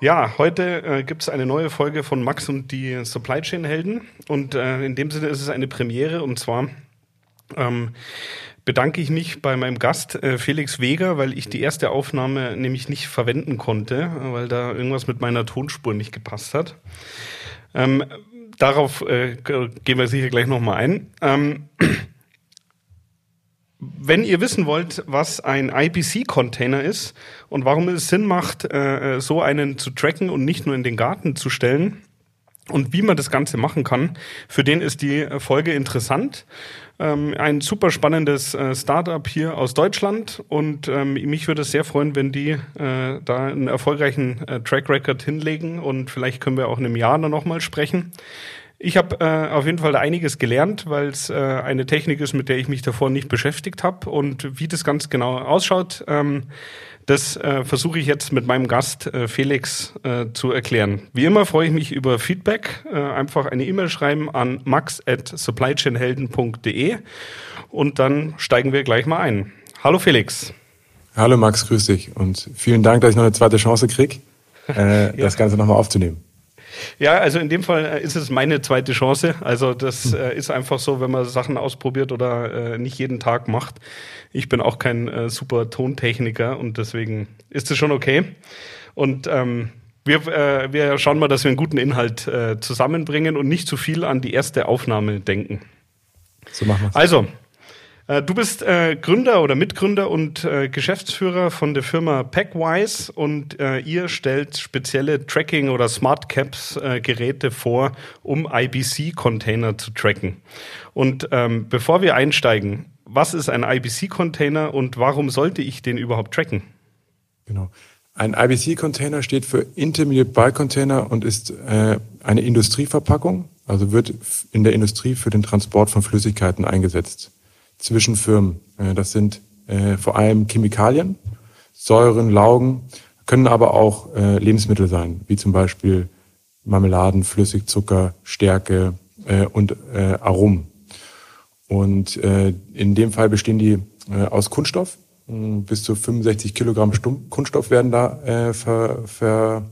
Ja, heute äh, gibt es eine neue Folge von Max und die Supply Chain Helden. Und äh, in dem Sinne ist es eine Premiere. Und zwar ähm, bedanke ich mich bei meinem Gast äh, Felix Weger, weil ich die erste Aufnahme nämlich nicht verwenden konnte, weil da irgendwas mit meiner Tonspur nicht gepasst hat. Ähm, darauf äh, gehen wir sicher gleich nochmal ein. Ähm, wenn ihr wissen wollt, was ein IPC-Container ist und warum es Sinn macht, äh, so einen zu tracken und nicht nur in den Garten zu stellen und wie man das Ganze machen kann, für den ist die Folge interessant. Ähm, ein super spannendes äh, Startup hier aus Deutschland und ähm, mich würde es sehr freuen, wenn die äh, da einen erfolgreichen äh, Track Record hinlegen und vielleicht können wir auch in einem Jahr noch mal sprechen. Ich habe äh, auf jeden Fall da einiges gelernt, weil es äh, eine Technik ist, mit der ich mich davor nicht beschäftigt habe. Und wie das ganz genau ausschaut, ähm, das äh, versuche ich jetzt mit meinem Gast äh, Felix äh, zu erklären. Wie immer freue ich mich über Feedback. Äh, einfach eine E-Mail schreiben an max at supplychainhelden.de und dann steigen wir gleich mal ein. Hallo Felix. Hallo Max, grüß dich und vielen Dank, dass ich noch eine zweite Chance kriege, ja. das Ganze nochmal aufzunehmen. Ja, also in dem Fall äh, ist es meine zweite Chance. Also das hm. äh, ist einfach so, wenn man Sachen ausprobiert oder äh, nicht jeden Tag macht. Ich bin auch kein äh, super Tontechniker und deswegen ist es schon okay. Und ähm, wir, äh, wir schauen mal, dass wir einen guten Inhalt äh, zusammenbringen und nicht zu viel an die erste Aufnahme denken. So machen wir Also, äh, du bist äh, Gründer oder Mitgründer und äh, Geschäftsführer von der Firma Packwise und äh, ihr stellt spezielle Tracking- oder Smart Caps-Geräte äh, vor, um IBC-Container zu tracken. Und ähm, bevor wir einsteigen, was ist ein IBC-Container und warum sollte ich den überhaupt tracken? Genau. Ein IBC-Container steht für Intermediate Bulk Container und ist äh, eine Industrieverpackung, also wird in der Industrie für den Transport von Flüssigkeiten eingesetzt zwischen Firmen. Äh, das sind äh, vor allem Chemikalien, Säuren, Laugen, können aber auch äh, Lebensmittel sein, wie zum Beispiel Marmeladen, Flüssigzucker, Stärke und Aromen. Und in dem Fall bestehen die aus Kunststoff. Bis zu 65 Kilogramm Kunststoff werden da ver, ver,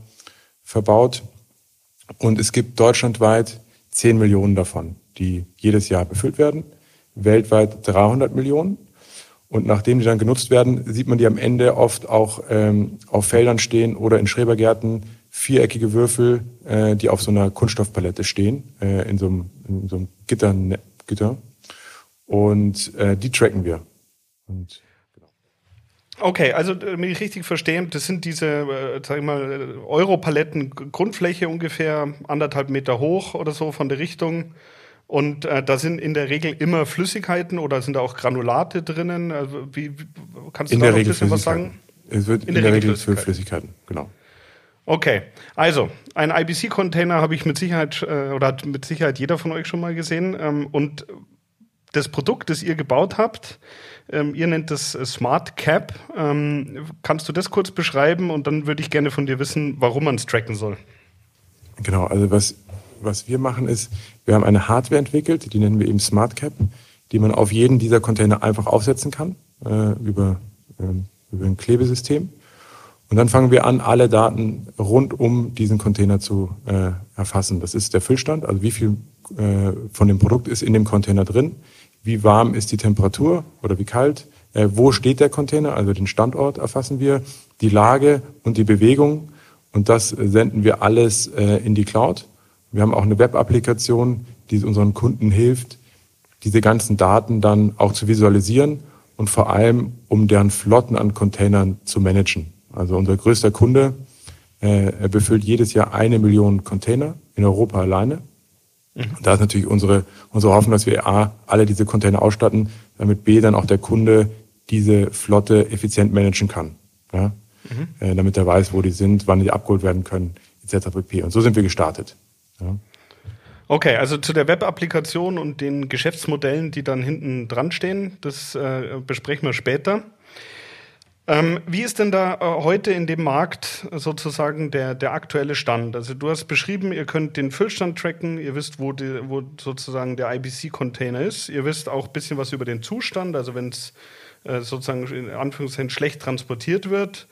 verbaut. Und es gibt deutschlandweit 10 Millionen davon, die jedes Jahr befüllt werden weltweit 300 Millionen. Und nachdem die dann genutzt werden, sieht man die am Ende oft auch ähm, auf Feldern stehen oder in Schrebergärten viereckige Würfel, äh, die auf so einer Kunststoffpalette stehen, äh, in, so einem, in so einem Gitter. Gitter. Und äh, die tracken wir. Und, genau. Okay, also damit ich richtig verstehe, das sind diese, äh, sag ich mal, Europaletten Grundfläche ungefähr anderthalb Meter hoch oder so von der Richtung. Und äh, da sind in der Regel immer Flüssigkeiten oder sind da auch Granulate drinnen? Also, wie, kannst du in da noch ein bisschen was sagen? Es wird in, in der, der, Regel, Regel für Flüssigkeiten, genau. Okay, also ein IBC-Container habe ich mit Sicherheit äh, oder hat mit Sicherheit jeder von euch schon mal gesehen. Ähm, und das Produkt, das ihr gebaut habt, ähm, ihr nennt das Smart Cap. Ähm, kannst du das kurz beschreiben und dann würde ich gerne von dir wissen, warum man es tracken soll? Genau, also was was wir machen ist, wir haben eine Hardware entwickelt, die nennen wir eben SmartCap, die man auf jeden dieser Container einfach aufsetzen kann äh, über, äh, über ein Klebesystem. Und dann fangen wir an, alle Daten rund um diesen Container zu äh, erfassen. Das ist der Füllstand, also wie viel äh, von dem Produkt ist in dem Container drin, wie warm ist die Temperatur oder wie kalt, äh, wo steht der Container, also den Standort erfassen wir, die Lage und die Bewegung und das senden wir alles äh, in die Cloud wir haben auch eine Web-Applikation, die unseren Kunden hilft, diese ganzen Daten dann auch zu visualisieren und vor allem, um deren Flotten an Containern zu managen. Also unser größter Kunde, äh, er befüllt jedes Jahr eine Million Container in Europa alleine. Mhm. Und da ist natürlich unsere, unsere Hoffnung, dass wir A, alle diese Container ausstatten, damit B, dann auch der Kunde diese Flotte effizient managen kann. Ja? Mhm. Äh, damit er weiß, wo die sind, wann die abgeholt werden können, etc. pp. Und so sind wir gestartet. Ja. Okay, also zu der Web-Applikation und den Geschäftsmodellen, die dann hinten dran stehen, das äh, besprechen wir später. Ähm, wie ist denn da äh, heute in dem Markt sozusagen der, der aktuelle Stand? Also du hast beschrieben, ihr könnt den Füllstand tracken, ihr wisst, wo, die, wo sozusagen der IBC-Container ist, ihr wisst auch ein bisschen was über den Zustand, also wenn es äh, sozusagen in Anführungszeichen schlecht transportiert wird.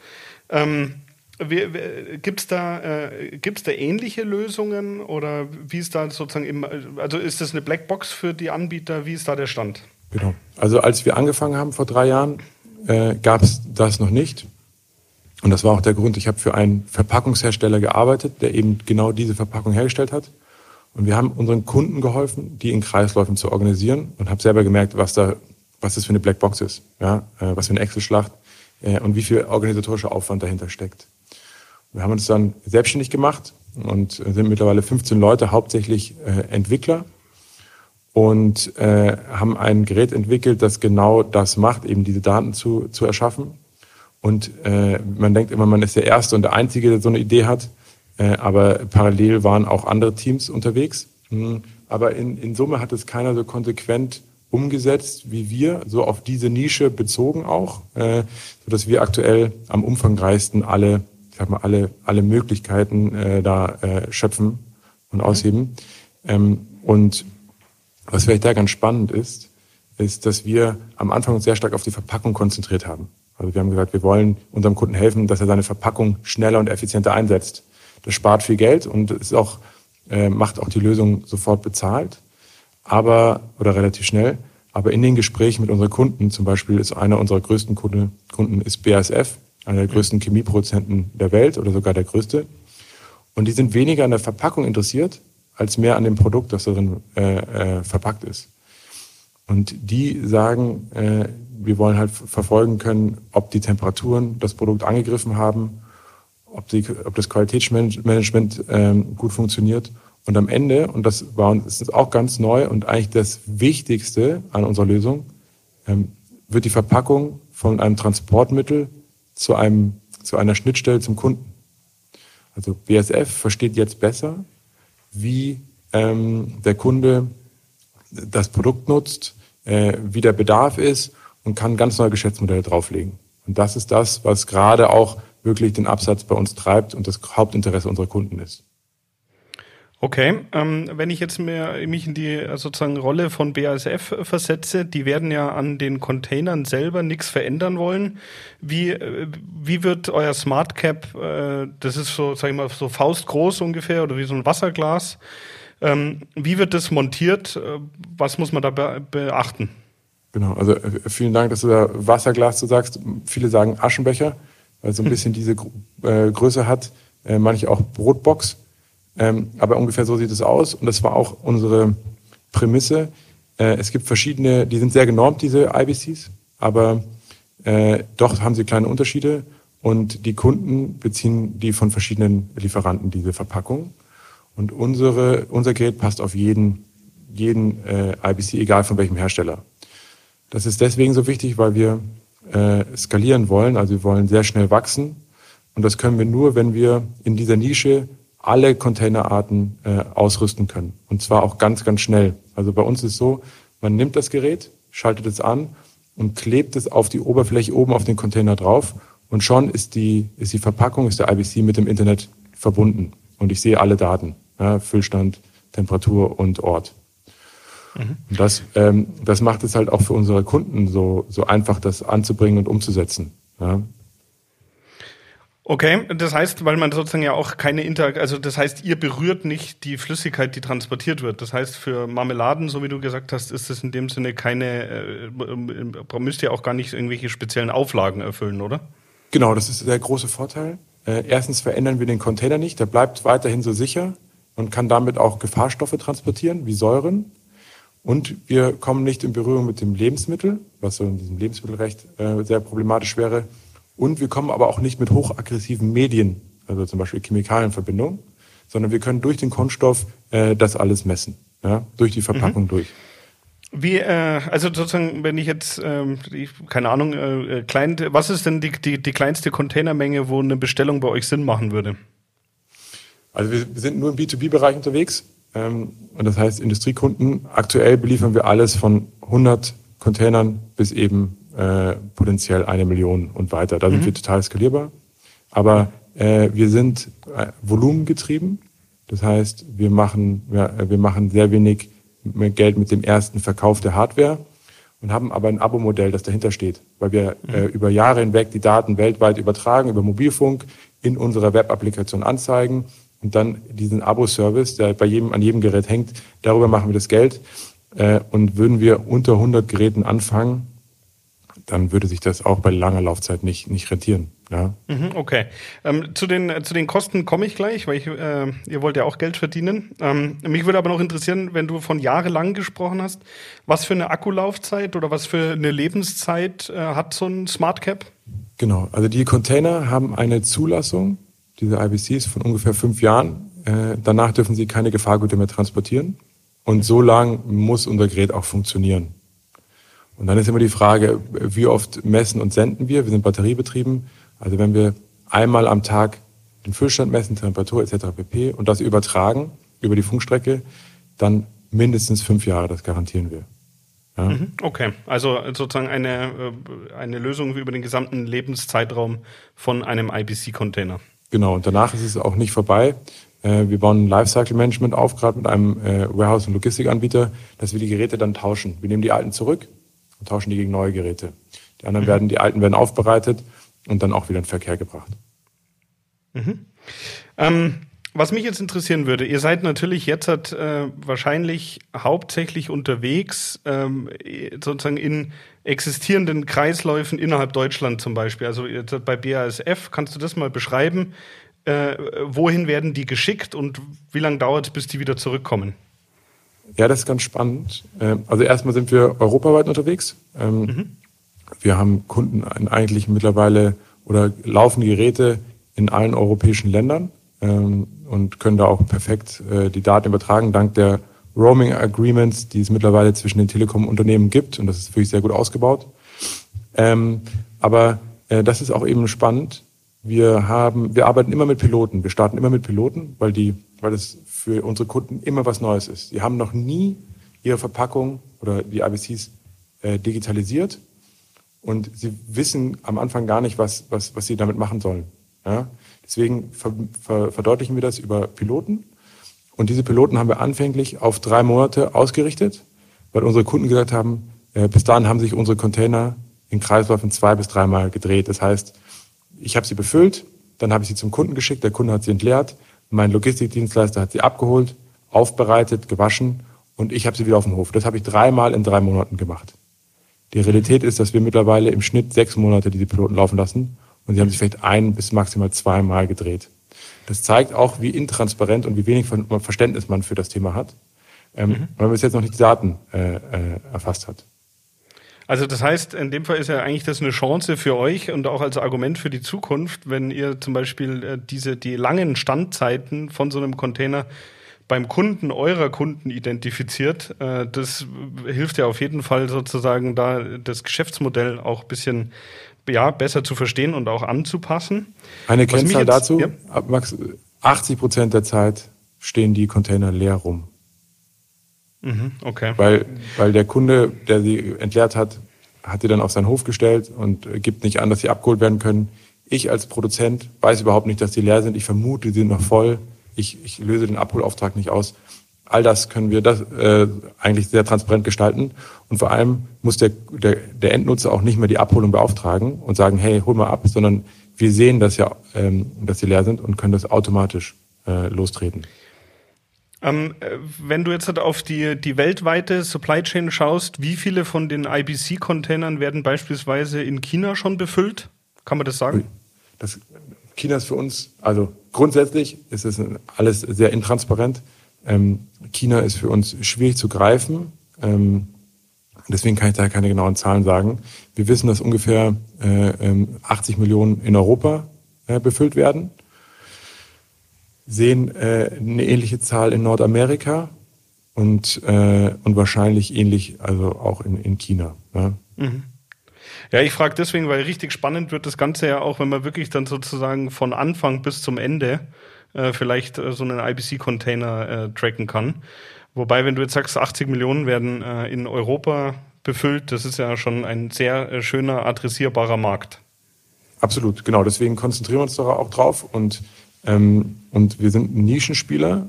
Ähm, Gibt es da, äh, da ähnliche Lösungen oder wie ist da sozusagen, im, also ist das eine Blackbox für die Anbieter? Wie ist da der Stand? Genau. Also als wir angefangen haben vor drei Jahren, äh, gab es das noch nicht. Und das war auch der Grund, ich habe für einen Verpackungshersteller gearbeitet, der eben genau diese Verpackung hergestellt hat. Und wir haben unseren Kunden geholfen, die in Kreisläufen zu organisieren und habe selber gemerkt, was da, was das für eine Blackbox ist, ja, äh, was für eine Excel-Schlacht äh, und wie viel organisatorischer Aufwand dahinter steckt. Wir haben uns dann selbstständig gemacht und sind mittlerweile 15 Leute, hauptsächlich äh, Entwickler und äh, haben ein Gerät entwickelt, das genau das macht, eben diese Daten zu, zu erschaffen. Und äh, man denkt immer, man ist der Erste und der Einzige, der so eine Idee hat, äh, aber parallel waren auch andere Teams unterwegs. Mhm. Aber in, in Summe hat es keiner so konsequent umgesetzt wie wir, so auf diese Nische bezogen auch, äh, sodass wir aktuell am umfangreichsten alle ich sag mal, alle, alle Möglichkeiten äh, da äh, schöpfen und ausheben. Ähm, und was vielleicht da ganz spannend ist, ist, dass wir am Anfang uns sehr stark auf die Verpackung konzentriert haben. Also wir haben gesagt, wir wollen unserem Kunden helfen, dass er seine Verpackung schneller und effizienter einsetzt. Das spart viel Geld und ist auch, äh, macht auch die Lösung sofort bezahlt, aber oder relativ schnell. Aber in den Gesprächen mit unseren Kunden, zum Beispiel ist einer unserer größten Kunde, Kunden ist BASF, einer der größten Chemieproduzenten der Welt oder sogar der größte. Und die sind weniger an der Verpackung interessiert, als mehr an dem Produkt, das darin äh, äh, verpackt ist. Und die sagen, äh, wir wollen halt verfolgen können, ob die Temperaturen das Produkt angegriffen haben, ob, die, ob das Qualitätsmanagement ähm, gut funktioniert. Und am Ende, und das war uns auch ganz neu und eigentlich das Wichtigste an unserer Lösung, ähm, wird die Verpackung von einem Transportmittel zu, einem, zu einer Schnittstelle zum Kunden. Also BSF versteht jetzt besser, wie ähm, der Kunde das Produkt nutzt, äh, wie der Bedarf ist und kann ganz neue Geschäftsmodelle drauflegen. Und das ist das, was gerade auch wirklich den Absatz bei uns treibt und das Hauptinteresse unserer Kunden ist. Okay, ähm, wenn ich jetzt mir, mich in die äh, sozusagen Rolle von BASF versetze, die werden ja an den Containern selber nichts verändern wollen. Wie, äh, wie wird euer Smart Cap, äh, das ist so, sag ich mal, so faustgroß ungefähr oder wie so ein Wasserglas, ähm, wie wird das montiert? Äh, was muss man da be beachten? Genau, also vielen Dank, dass du da Wasserglas du sagst. Viele sagen Aschenbecher, weil es so ein hm. bisschen diese äh, Größe hat. Äh, manche auch Brotbox ähm, aber ungefähr so sieht es aus. Und das war auch unsere Prämisse. Äh, es gibt verschiedene, die sind sehr genormt, diese IBCs, aber äh, doch haben sie kleine Unterschiede. Und die Kunden beziehen die von verschiedenen Lieferanten, diese Verpackung. Und unsere, unser Gerät passt auf jeden, jeden äh, IBC, egal von welchem Hersteller. Das ist deswegen so wichtig, weil wir äh, skalieren wollen, also wir wollen sehr schnell wachsen. Und das können wir nur, wenn wir in dieser Nische alle Containerarten äh, ausrüsten können. Und zwar auch ganz, ganz schnell. Also bei uns ist so, man nimmt das Gerät, schaltet es an und klebt es auf die Oberfläche oben auf den Container drauf und schon ist die, ist die Verpackung, ist der IBC mit dem Internet verbunden. Und ich sehe alle Daten, ja, Füllstand, Temperatur und Ort. Mhm. Und das, ähm, das macht es halt auch für unsere Kunden so, so einfach, das anzubringen und umzusetzen. Ja. Okay, das heißt, weil man sozusagen ja auch keine Inter, also das heißt, ihr berührt nicht die Flüssigkeit, die transportiert wird. Das heißt, für Marmeladen, so wie du gesagt hast, ist das in dem Sinne keine, äh, müsst ihr auch gar nicht irgendwelche speziellen Auflagen erfüllen, oder? Genau, das ist der große Vorteil. Äh, erstens verändern wir den Container nicht, der bleibt weiterhin so sicher und kann damit auch Gefahrstoffe transportieren, wie Säuren. Und wir kommen nicht in Berührung mit dem Lebensmittel, was so in diesem Lebensmittelrecht äh, sehr problematisch wäre und wir kommen aber auch nicht mit hochaggressiven Medien, also zum Beispiel Chemikalien in Verbindung, sondern wir können durch den Kunststoff äh, das alles messen, ja, durch die Verpackung mhm. durch. Wie, äh, also sozusagen, wenn ich jetzt, ähm, ich, keine Ahnung, äh, äh klein, was ist denn die, die, die kleinste Containermenge, wo eine Bestellung bei euch Sinn machen würde? Also wir sind nur im B2B-Bereich unterwegs. Ähm, und das heißt, Industriekunden, aktuell beliefern wir alles von 100 Containern bis eben äh, potenziell eine Million und weiter. Da mhm. sind wir total skalierbar. Aber äh, wir sind äh, volumengetrieben. Das heißt, wir machen, wir, wir machen sehr wenig Geld mit dem ersten Verkauf der Hardware und haben aber ein Abo-Modell, das dahinter steht, weil wir mhm. äh, über Jahre hinweg die Daten weltweit übertragen, über Mobilfunk in unserer Web-Applikation anzeigen und dann diesen Abo-Service, der bei jedem, an jedem Gerät hängt, darüber machen wir das Geld. Äh, und würden wir unter 100 Geräten anfangen, dann würde sich das auch bei langer Laufzeit nicht, nicht rentieren. Ja. Mhm, okay. Ähm, zu, den, zu den Kosten komme ich gleich, weil ich, äh, ihr wollt ja auch Geld verdienen. Ähm, mich würde aber noch interessieren, wenn du von jahrelang gesprochen hast, was für eine Akkulaufzeit oder was für eine Lebenszeit äh, hat so ein Smart Cap? Genau, also die Container haben eine Zulassung, diese IBCs, von ungefähr fünf Jahren. Äh, danach dürfen sie keine Gefahrgüter mehr transportieren. Und so lang muss unser Gerät auch funktionieren. Und dann ist immer die Frage, wie oft messen und senden wir? Wir sind batteriebetrieben. Also wenn wir einmal am Tag den Füllstand messen, Temperatur etc. pp. und das übertragen über die Funkstrecke, dann mindestens fünf Jahre, das garantieren wir. Ja. Mhm, okay, also sozusagen eine, äh, eine Lösung über den gesamten Lebenszeitraum von einem IBC-Container. Genau, und danach ist es auch nicht vorbei. Äh, wir bauen ein Lifecycle Management auf, gerade mit einem äh, Warehouse- und Logistikanbieter, dass wir die Geräte dann tauschen. Wir nehmen die alten zurück und tauschen die gegen neue Geräte. Die anderen mhm. werden, die alten werden aufbereitet und dann auch wieder in Verkehr gebracht. Mhm. Ähm, was mich jetzt interessieren würde, ihr seid natürlich jetzt äh, wahrscheinlich hauptsächlich unterwegs, ähm, sozusagen in existierenden Kreisläufen innerhalb Deutschland zum Beispiel. Also jetzt bei BASF, kannst du das mal beschreiben? Äh, wohin werden die geschickt und wie lange dauert es, bis die wieder zurückkommen? Ja, das ist ganz spannend. Ähm, also erstmal sind wir europaweit unterwegs. Mhm. Wir haben Kunden eigentlich mittlerweile oder laufende Geräte in allen europäischen Ländern ähm, und können da auch perfekt äh, die Daten übertragen, dank der Roaming Agreements, die es mittlerweile zwischen den Telekom-Unternehmen gibt. Und das ist wirklich sehr gut ausgebaut. Ähm, aber äh, das ist auch eben spannend. Wir haben, wir arbeiten immer mit Piloten. Wir starten immer mit Piloten, weil die, weil es für unsere Kunden immer was Neues ist. Sie haben noch nie ihre Verpackung oder die IBCs äh, digitalisiert und sie wissen am Anfang gar nicht, was, was, was sie damit machen sollen. Ja? Deswegen ver, ver, verdeutlichen wir das über Piloten. Und diese Piloten haben wir anfänglich auf drei Monate ausgerichtet, weil unsere Kunden gesagt haben, äh, bis dahin haben sich unsere Container in Kreisläufen zwei bis dreimal gedreht. Das heißt, ich habe sie befüllt, dann habe ich sie zum Kunden geschickt, der Kunde hat sie entleert, mein Logistikdienstleister hat sie abgeholt, aufbereitet, gewaschen und ich habe sie wieder auf dem Hof. Das habe ich dreimal in drei Monaten gemacht. Die Realität ist, dass wir mittlerweile im Schnitt sechs Monate diese Piloten laufen lassen und sie haben sich vielleicht ein bis maximal zweimal gedreht. Das zeigt auch, wie intransparent und wie wenig Verständnis man für das Thema hat, ähm, mhm. weil man bis jetzt noch nicht die Daten äh, äh, erfasst hat. Also das heißt, in dem Fall ist ja eigentlich das eine Chance für euch und auch als Argument für die Zukunft, wenn ihr zum Beispiel äh, diese die langen Standzeiten von so einem Container beim Kunden eurer Kunden identifiziert. Äh, das hilft ja auf jeden Fall sozusagen da das Geschäftsmodell auch ein bisschen ja, besser zu verstehen und auch anzupassen. Eine Kennzahl jetzt, dazu, ja? Max, 80 Prozent der Zeit stehen die Container leer rum. Mhm, okay. Weil, weil der Kunde, der sie entleert hat, hat die dann auf seinen Hof gestellt und gibt nicht an, dass sie abgeholt werden können. Ich als Produzent weiß überhaupt nicht, dass die leer sind. Ich vermute, die sind noch voll ich, ich löse den Abholauftrag nicht aus. All das können wir das, äh, eigentlich sehr transparent gestalten. Und vor allem muss der, der, der Endnutzer auch nicht mehr die Abholung beauftragen und sagen, hey, hol mal ab, sondern wir sehen das ja, ähm, dass sie leer sind und können das automatisch äh, lostreten. Ähm, äh, wenn du jetzt halt auf die, die weltweite Supply Chain schaust, wie viele von den IBC-Containern werden beispielsweise in China schon befüllt? Kann man das sagen? Das, China ist für uns, also grundsätzlich ist es alles sehr intransparent. Ähm, China ist für uns schwierig zu greifen. Ähm, deswegen kann ich da keine genauen Zahlen sagen. Wir wissen, dass ungefähr äh, 80 ähm, Millionen in Europa äh, befüllt werden. Sehen äh, eine ähnliche Zahl in Nordamerika und, äh, und wahrscheinlich ähnlich also auch in, in China. Ja. Mhm. Ja, ich frage deswegen, weil richtig spannend wird das Ganze ja auch, wenn man wirklich dann sozusagen von Anfang bis zum Ende äh, vielleicht äh, so einen IBC-Container äh, tracken kann. Wobei, wenn du jetzt sagst, 80 Millionen werden äh, in Europa befüllt, das ist ja schon ein sehr äh, schöner, adressierbarer Markt. Absolut, genau. Deswegen konzentrieren wir uns da auch drauf und, ähm, und wir sind Nischenspieler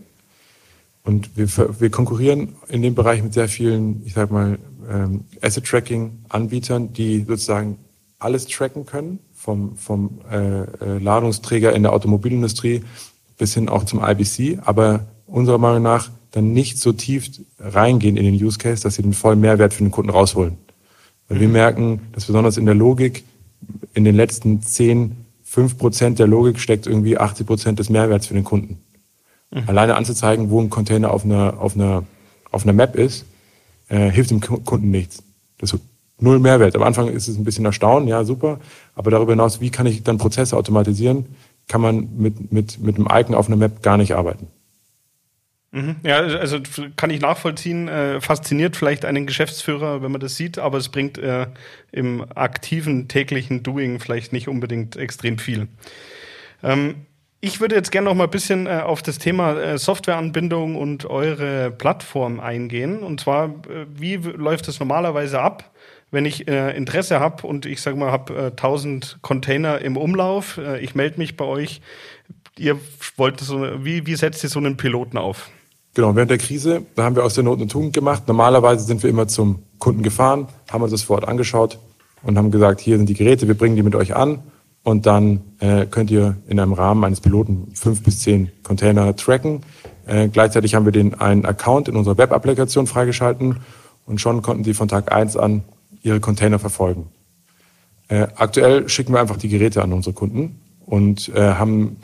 und wir, wir konkurrieren in dem Bereich mit sehr vielen, ich sag mal, ähm, Asset-Tracking-Anbietern, die sozusagen alles tracken können, vom, vom äh, äh Ladungsträger in der Automobilindustrie bis hin auch zum IBC, aber unserer Meinung nach dann nicht so tief reingehen in den Use Case, dass sie den vollen Mehrwert für den Kunden rausholen. Weil wir mhm. merken, dass besonders in der Logik in den letzten 10, 5 Prozent der Logik steckt irgendwie 80 Prozent des Mehrwerts für den Kunden. Mhm. Alleine anzuzeigen, wo ein Container auf einer, auf einer, auf einer Map ist, äh, hilft dem Kunden nichts. Das ist null Mehrwert. Am Anfang ist es ein bisschen erstaunen, ja, super. Aber darüber hinaus, wie kann ich dann Prozesse automatisieren, kann man mit, mit, mit einem Icon auf einer Map gar nicht arbeiten. Mhm. Ja, also kann ich nachvollziehen. Äh, fasziniert vielleicht einen Geschäftsführer, wenn man das sieht, aber es bringt äh, im aktiven täglichen Doing vielleicht nicht unbedingt extrem viel. Ähm, ich würde jetzt gerne noch mal ein bisschen äh, auf das Thema äh, Softwareanbindung und eure Plattform eingehen. Und zwar, äh, wie läuft das normalerweise ab? wenn ich äh, Interesse habe und ich sage mal, habe äh, 1000 Container im Umlauf, äh, ich melde mich bei euch. Ihr wollt so, wie, wie setzt ihr so einen Piloten auf? Genau, während der Krise, da haben wir aus der Not eine Tugend gemacht. Normalerweise sind wir immer zum Kunden gefahren, haben uns das vor Ort angeschaut und haben gesagt, hier sind die Geräte, wir bringen die mit euch an und dann äh, könnt ihr in einem Rahmen eines Piloten fünf bis zehn Container tracken. Äh, gleichzeitig haben wir den einen Account in unserer Web-Applikation freigeschalten und schon konnten sie von Tag eins an ihre Container verfolgen. Äh, aktuell schicken wir einfach die Geräte an unsere Kunden und äh, haben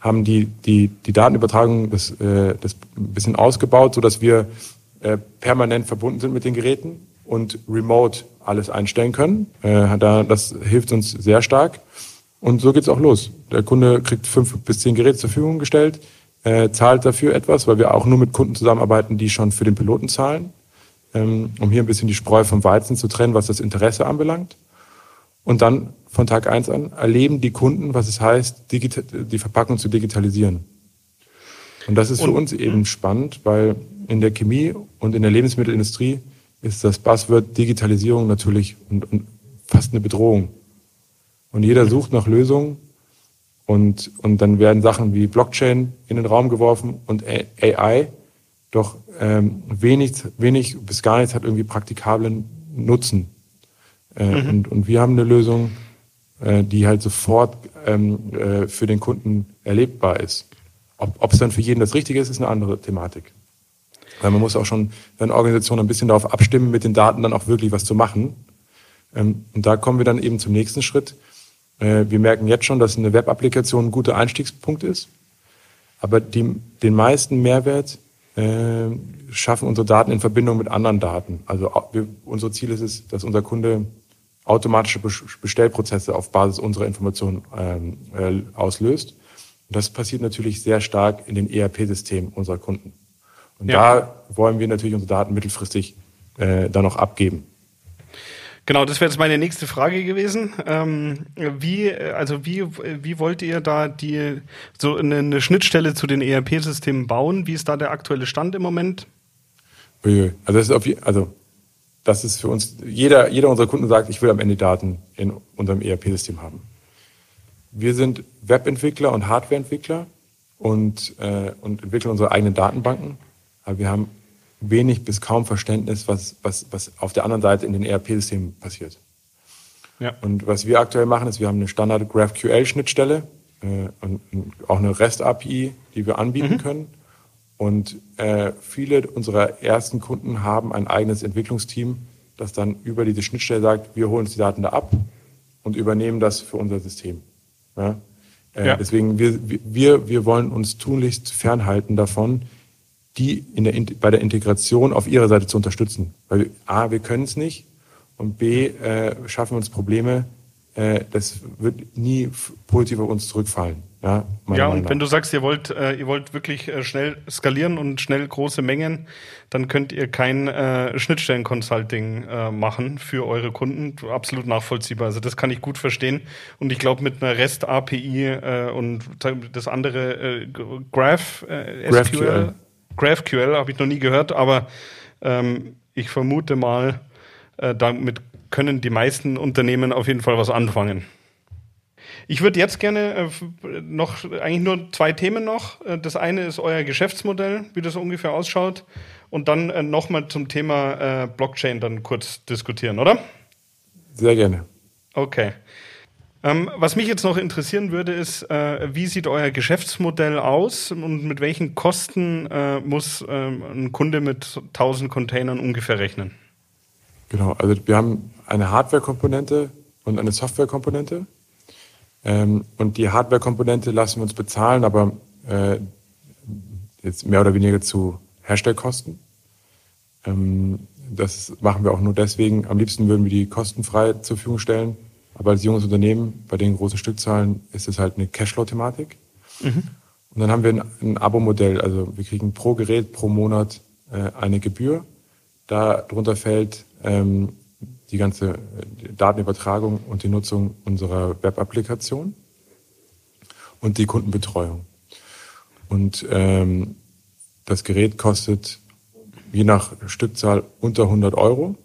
haben die, die, die Datenübertragung das, äh, das ein bisschen ausgebaut, sodass wir äh, permanent verbunden sind mit den Geräten und remote alles einstellen können. Äh, da, das hilft uns sehr stark. Und so geht's auch los. Der Kunde kriegt fünf bis zehn Geräte zur Verfügung gestellt, äh, zahlt dafür etwas, weil wir auch nur mit Kunden zusammenarbeiten, die schon für den Piloten zahlen, ähm, um hier ein bisschen die Spreu vom Weizen zu trennen, was das Interesse anbelangt. Und dann von Tag eins an erleben die Kunden, was es heißt, die Verpackung zu digitalisieren. Und das ist für uns eben spannend, weil in der Chemie und in der Lebensmittelindustrie ist das Buzzword Digitalisierung natürlich und, und fast eine Bedrohung. Und jeder sucht nach Lösungen und, und dann werden Sachen wie Blockchain in den Raum geworfen und AI doch ähm, wenig, wenig bis gar nichts hat irgendwie praktikablen Nutzen. Äh, mhm. und, und wir haben eine Lösung, äh, die halt sofort ähm, äh, für den Kunden erlebbar ist. Ob es dann für jeden das Richtige ist, ist eine andere Thematik. Weil man muss auch schon seine Organisation ein bisschen darauf abstimmen, mit den Daten dann auch wirklich was zu machen. Ähm, und da kommen wir dann eben zum nächsten Schritt. Äh, wir merken jetzt schon, dass eine Web-Applikation ein guter Einstiegspunkt ist. Aber die, den meisten Mehrwert äh, schaffen unsere Daten in Verbindung mit anderen Daten. Also wir, unser Ziel ist es, dass unser Kunde automatische Bestellprozesse auf Basis unserer Informationen ähm, äh, auslöst. Und das passiert natürlich sehr stark in den ERP-Systemen unserer Kunden. Und ja. da wollen wir natürlich unsere Daten mittelfristig äh, dann noch abgeben. Genau, das wäre jetzt meine nächste Frage gewesen. Ähm, wie, also wie, wie wollt ihr da die so eine, eine Schnittstelle zu den ERP-Systemen bauen? Wie ist da der aktuelle Stand im Moment? Also das ist auf, also das ist für uns, jeder, jeder unserer Kunden sagt, ich will am Ende Daten in unserem ERP-System haben. Wir sind Webentwickler und Hardwareentwickler und, äh, und entwickeln unsere eigenen Datenbanken. Aber wir haben wenig bis kaum Verständnis, was, was, was auf der anderen Seite in den ERP-Systemen passiert. Ja. Und was wir aktuell machen, ist, wir haben eine Standard GraphQL-Schnittstelle äh, und, und, auch eine REST-API, die wir anbieten mhm. können. Und äh, viele unserer ersten Kunden haben ein eigenes Entwicklungsteam, das dann über diese Schnittstelle sagt, wir holen uns die Daten da ab und übernehmen das für unser System. Ja? Äh, ja. Deswegen, wir, wir, wir wollen uns tunlichst fernhalten davon, die in der, bei der Integration auf ihrer Seite zu unterstützen. Weil A, wir können es nicht und B, äh, schaffen uns Probleme, äh, das wird nie positiv auf uns zurückfallen. Ja, ja und wenn du sagst, ihr wollt, äh, ihr wollt wirklich äh, schnell skalieren und schnell große Mengen, dann könnt ihr kein äh, Schnittstellen-Consulting äh, machen für eure Kunden. Absolut nachvollziehbar. Also das kann ich gut verstehen. Und ich glaube, mit einer REST-API äh, und das andere äh, Graph, äh, SQL, GraphQL habe ich noch nie gehört, aber ähm, ich vermute mal, äh, damit können die meisten Unternehmen auf jeden Fall was anfangen. Ich würde jetzt gerne äh, noch eigentlich nur zwei Themen noch. Äh, das eine ist euer Geschäftsmodell, wie das ungefähr ausschaut, und dann äh, nochmal zum Thema äh, Blockchain dann kurz diskutieren, oder? Sehr gerne. Okay. Ähm, was mich jetzt noch interessieren würde, ist, äh, wie sieht euer Geschäftsmodell aus und mit welchen Kosten äh, muss ähm, ein Kunde mit 1000 Containern ungefähr rechnen? Genau, also wir haben eine Hardware-Komponente und eine Software-Komponente. Ähm, und die Hardware-Komponente lassen wir uns bezahlen, aber äh, jetzt mehr oder weniger zu Herstellkosten. Ähm, das machen wir auch nur deswegen. Am liebsten würden wir die kostenfrei zur Verfügung stellen. Aber als junges Unternehmen, bei den großen Stückzahlen, ist es halt eine Cashflow-Thematik. Mhm. Und dann haben wir ein, ein Abo-Modell. Also wir kriegen pro Gerät pro Monat äh, eine Gebühr. Darunter fällt ähm, die ganze äh, Datenübertragung und die Nutzung unserer Web-Applikation und die Kundenbetreuung. Und ähm, das Gerät kostet je nach Stückzahl unter 100 Euro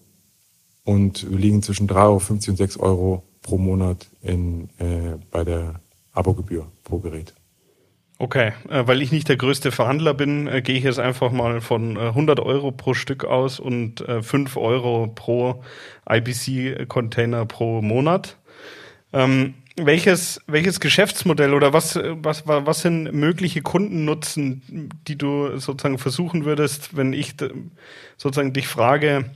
und wir liegen zwischen 3,50 Euro und 6 Euro pro Monat in, äh, bei der Abogebühr pro Gerät. Okay, äh, weil ich nicht der größte Verhandler bin, äh, gehe ich jetzt einfach mal von äh, 100 Euro pro Stück aus und äh, 5 Euro pro IBC-Container pro Monat. Ähm, welches, welches Geschäftsmodell oder was, was, was sind mögliche Kundennutzen, die du sozusagen versuchen würdest, wenn ich sozusagen dich frage,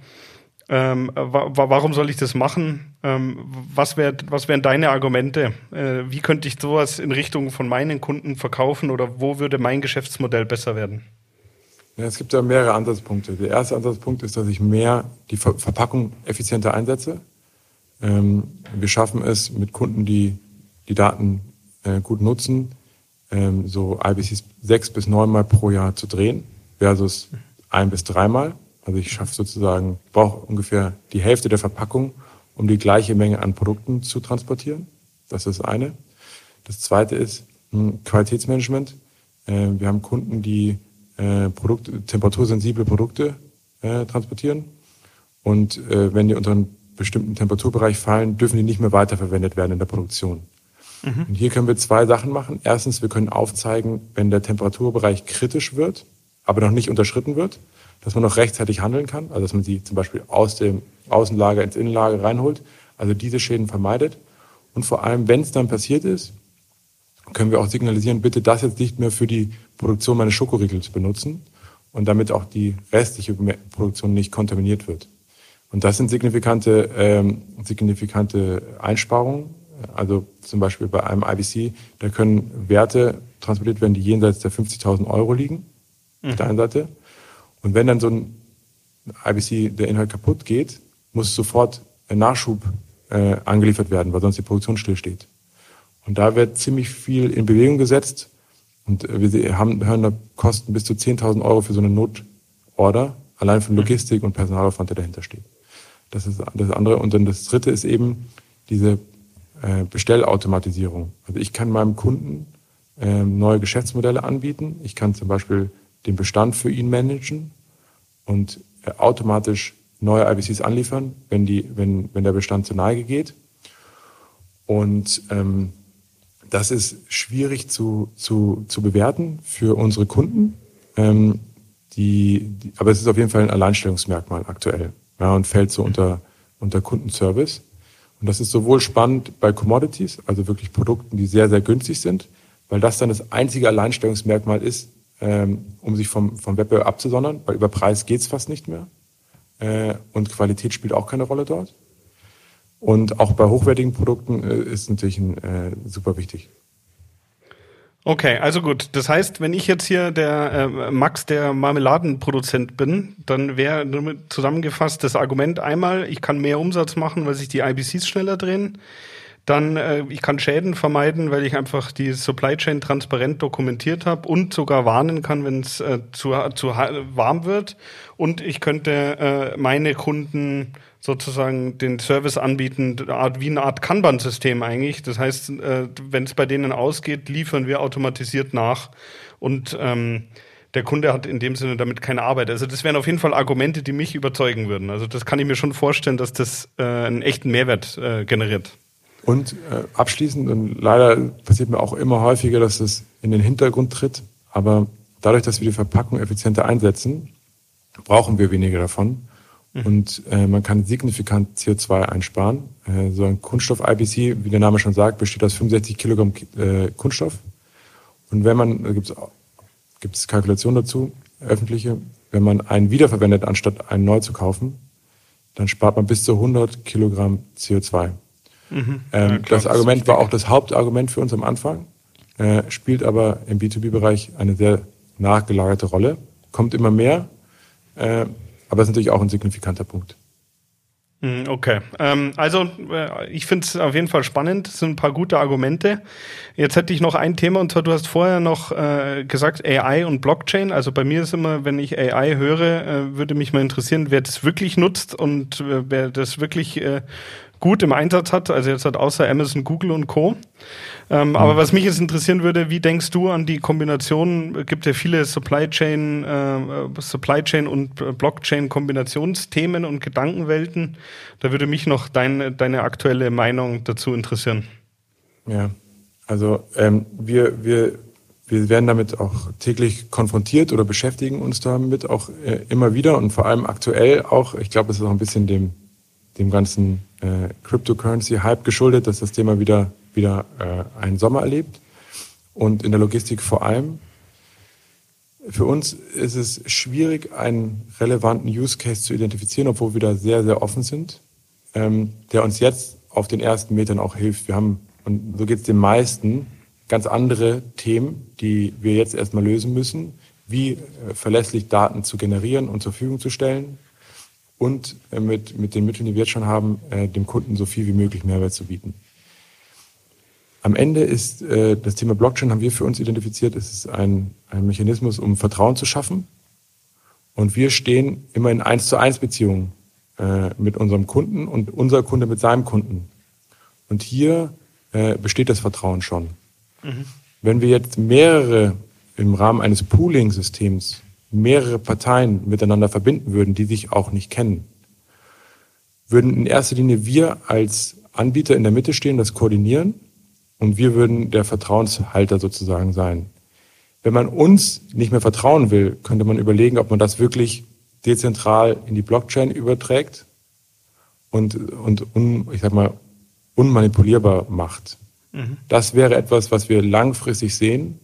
ähm, wa warum soll ich das machen? Ähm, was, wär, was wären deine Argumente? Äh, wie könnte ich sowas in Richtung von meinen Kunden verkaufen oder wo würde mein Geschäftsmodell besser werden? Ja, es gibt da mehrere Ansatzpunkte. Der erste Ansatzpunkt ist, dass ich mehr die Ver Verpackung effizienter einsetze. Ähm, wir schaffen es mit Kunden, die die Daten äh, gut nutzen, ähm, so IBCs sechs bis neunmal pro Jahr zu drehen versus ein bis dreimal. Also ich schaffe sozusagen, brauche ungefähr die Hälfte der Verpackung, um die gleiche Menge an Produkten zu transportieren. Das ist das eine. Das zweite ist hm, Qualitätsmanagement. Äh, wir haben Kunden, die äh, Produkte, temperatursensible Produkte äh, transportieren. Und wenn die unter einen bestimmten Temperaturbereich fallen, dürfen die nicht mehr weiterverwendet werden in der Produktion. Mhm. Und hier können wir zwei Sachen machen. Erstens, wir können aufzeigen, wenn der Temperaturbereich kritisch wird, aber noch nicht unterschritten wird dass man noch rechtzeitig handeln kann, also dass man sie zum Beispiel aus dem Außenlager ins Innenlager reinholt, also diese Schäden vermeidet. Und vor allem, wenn es dann passiert ist, können wir auch signalisieren, bitte das jetzt nicht mehr für die Produktion meines Schokoriegels benutzen und damit auch die restliche Produktion nicht kontaminiert wird. Und das sind signifikante, ähm, signifikante Einsparungen. Also zum Beispiel bei einem IBC, da können Werte transportiert werden, die jenseits der 50.000 Euro liegen, mhm. auf der einen Seite. Und wenn dann so ein IBC, der Inhalt kaputt geht, muss sofort ein Nachschub äh, angeliefert werden, weil sonst die Produktion stillsteht. Und da wird ziemlich viel in Bewegung gesetzt. Und wir haben, hören da Kosten bis zu 10.000 Euro für so eine Notorder, allein von Logistik und Personalaufwand, der dahinter steht. Das ist das andere. Und dann das dritte ist eben diese äh, Bestellautomatisierung. Also ich kann meinem Kunden äh, neue Geschäftsmodelle anbieten. Ich kann zum Beispiel den Bestand für ihn managen und äh, automatisch neue IBCs anliefern, wenn, die, wenn, wenn der Bestand zur Neige geht. Und ähm, das ist schwierig zu, zu, zu bewerten für unsere Kunden. Ähm, die, die, aber es ist auf jeden Fall ein Alleinstellungsmerkmal aktuell ja, und fällt so unter, unter Kundenservice. Und das ist sowohl spannend bei Commodities, also wirklich Produkten, die sehr, sehr günstig sind, weil das dann das einzige Alleinstellungsmerkmal ist, ähm, um sich vom, vom Wettbewerb abzusondern, weil über Preis geht's fast nicht mehr. Äh, und Qualität spielt auch keine Rolle dort. Und auch bei hochwertigen Produkten äh, ist natürlich ein, äh, super wichtig. Okay, also gut. Das heißt, wenn ich jetzt hier der äh, Max, der Marmeladenproduzent bin, dann wäre zusammengefasst das Argument einmal, ich kann mehr Umsatz machen, weil sich die IBCs schneller drehen. Dann, äh, ich kann Schäden vermeiden, weil ich einfach die Supply Chain transparent dokumentiert habe und sogar warnen kann, wenn es äh, zu, zu warm wird. Und ich könnte äh, meine Kunden sozusagen den Service anbieten, wie eine Art Kanban-System eigentlich. Das heißt, äh, wenn es bei denen ausgeht, liefern wir automatisiert nach. Und ähm, der Kunde hat in dem Sinne damit keine Arbeit. Also das wären auf jeden Fall Argumente, die mich überzeugen würden. Also das kann ich mir schon vorstellen, dass das äh, einen echten Mehrwert äh, generiert. Und äh, abschließend, und leider passiert mir auch immer häufiger, dass es in den Hintergrund tritt, aber dadurch, dass wir die Verpackung effizienter einsetzen, brauchen wir weniger davon. Mhm. Und äh, man kann signifikant CO2 einsparen. Äh, so ein Kunststoff-IBC, wie der Name schon sagt, besteht aus 65 Kilogramm äh, Kunststoff. Und wenn man, da gibt es gibt es Kalkulationen dazu, öffentliche, wenn man einen wiederverwendet, anstatt einen neu zu kaufen, dann spart man bis zu 100 Kilogramm CO2. Mhm. Ähm, ja, klar, das Argument das war auch das Hauptargument für uns am Anfang, äh, spielt aber im B2B-Bereich eine sehr nachgelagerte Rolle, kommt immer mehr, äh, aber ist natürlich auch ein signifikanter Punkt. Mhm, okay, ähm, also äh, ich finde es auf jeden Fall spannend. Das sind ein paar gute Argumente. Jetzt hätte ich noch ein Thema und zwar, du hast vorher noch äh, gesagt AI und Blockchain. Also bei mir ist immer, wenn ich AI höre, äh, würde mich mal interessieren, wer das wirklich nutzt und wer das wirklich gut im Einsatz hat. Also jetzt hat außer Amazon, Google und Co. Ähm, mhm. Aber was mich jetzt interessieren würde, wie denkst du an die Kombination? Es gibt ja viele Supply Chain, äh, Supply Chain und Blockchain Kombinationsthemen und Gedankenwelten. Da würde mich noch dein, deine aktuelle Meinung dazu interessieren. Ja, also ähm, wir, wir, wir werden damit auch täglich konfrontiert oder beschäftigen uns damit auch äh, immer wieder und vor allem aktuell auch. Ich glaube, es ist auch ein bisschen dem, dem ganzen äh, Cryptocurrency-Hype geschuldet, dass das Thema wieder wieder äh, einen Sommer erlebt und in der Logistik vor allem. Für uns ist es schwierig, einen relevanten Use Case zu identifizieren, obwohl wir da sehr, sehr offen sind, ähm, der uns jetzt auf den ersten Metern auch hilft. Wir haben, und so geht es den meisten, ganz andere Themen, die wir jetzt erstmal lösen müssen, wie äh, verlässlich Daten zu generieren und zur Verfügung zu stellen und äh, mit, mit den Mitteln, die wir jetzt schon haben, äh, dem Kunden so viel wie möglich Mehrwert zu bieten. Am Ende ist äh, das Thema Blockchain, haben wir für uns identifiziert, es ist ein, ein Mechanismus, um Vertrauen zu schaffen. Und wir stehen immer in eins zu eins Beziehungen äh, mit unserem Kunden und unser Kunde mit seinem Kunden. Und hier äh, besteht das Vertrauen schon. Mhm. Wenn wir jetzt mehrere im Rahmen eines Pooling-Systems mehrere Parteien miteinander verbinden würden, die sich auch nicht kennen, würden in erster Linie wir als Anbieter in der Mitte stehen, das koordinieren und wir würden der Vertrauenshalter sozusagen sein. Wenn man uns nicht mehr vertrauen will, könnte man überlegen, ob man das wirklich dezentral in die Blockchain überträgt und, und un, ich sag mal, unmanipulierbar macht. Mhm. Das wäre etwas, was wir langfristig sehen,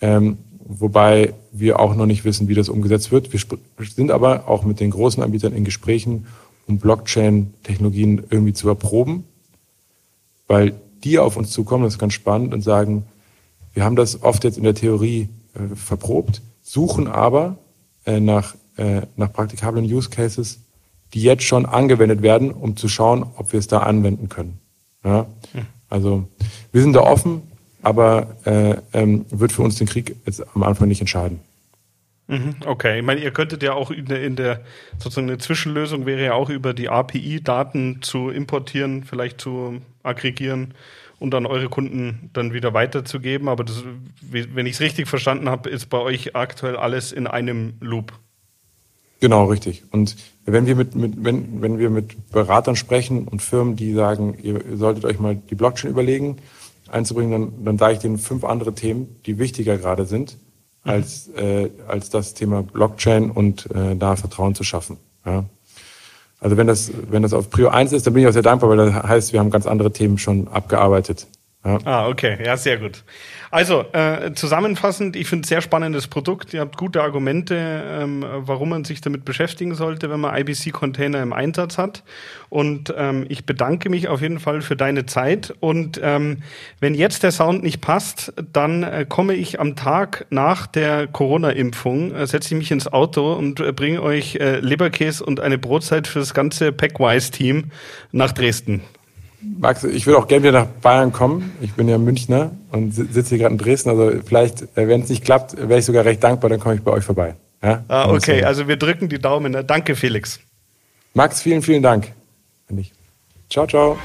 ähm, wobei wir auch noch nicht wissen, wie das umgesetzt wird. Wir sind aber auch mit den großen Anbietern in Gesprächen, um Blockchain-Technologien irgendwie zu erproben, weil die auf uns zukommen, das ist ganz spannend, und sagen, wir haben das oft jetzt in der Theorie äh, verprobt, suchen aber äh, nach, äh, nach praktikablen Use Cases, die jetzt schon angewendet werden, um zu schauen, ob wir es da anwenden können. Ja? Hm. Also wir sind da offen, aber äh, ähm, wird für uns den Krieg jetzt am Anfang nicht entscheiden. Mhm, okay, ich meine, ihr könntet ja auch in der, in der sozusagen eine Zwischenlösung wäre ja auch über die API Daten zu importieren, vielleicht zu aggregieren und an eure Kunden dann wieder weiterzugeben. Aber das, wenn ich es richtig verstanden habe, ist bei euch aktuell alles in einem Loop. Genau, richtig. Und wenn wir mit, mit wenn, wenn wir mit Beratern sprechen und Firmen, die sagen, ihr solltet euch mal die Blockchain überlegen, einzubringen, dann, dann sage ich denen fünf andere Themen, die wichtiger gerade sind als, äh, als das Thema Blockchain und äh, da Vertrauen zu schaffen. Ja. Also wenn das, wenn das auf Prio 1 ist, dann bin ich auch sehr dankbar, weil das heißt, wir haben ganz andere Themen schon abgearbeitet. Ja. Ah, okay, ja, sehr gut. Also äh, zusammenfassend, ich finde sehr spannendes Produkt. Ihr habt gute Argumente, ähm, warum man sich damit beschäftigen sollte, wenn man IBC-Container im Einsatz hat. Und ähm, ich bedanke mich auf jeden Fall für deine Zeit. Und ähm, wenn jetzt der Sound nicht passt, dann äh, komme ich am Tag nach der Corona-Impfung, äh, setze ich mich ins Auto und äh, bringe euch äh, Leberkäse und eine Brotzeit für das ganze Packwise-Team nach Dresden. Max, ich würde auch gerne wieder nach Bayern kommen. Ich bin ja Münchner und sitze hier gerade in Dresden. Also vielleicht, äh, wenn es nicht klappt, wäre ich sogar recht dankbar, dann komme ich bei euch vorbei. Ja? Ah, okay, also wir drücken die Daumen. Danke, Felix. Max, vielen, vielen Dank. Ciao, ciao.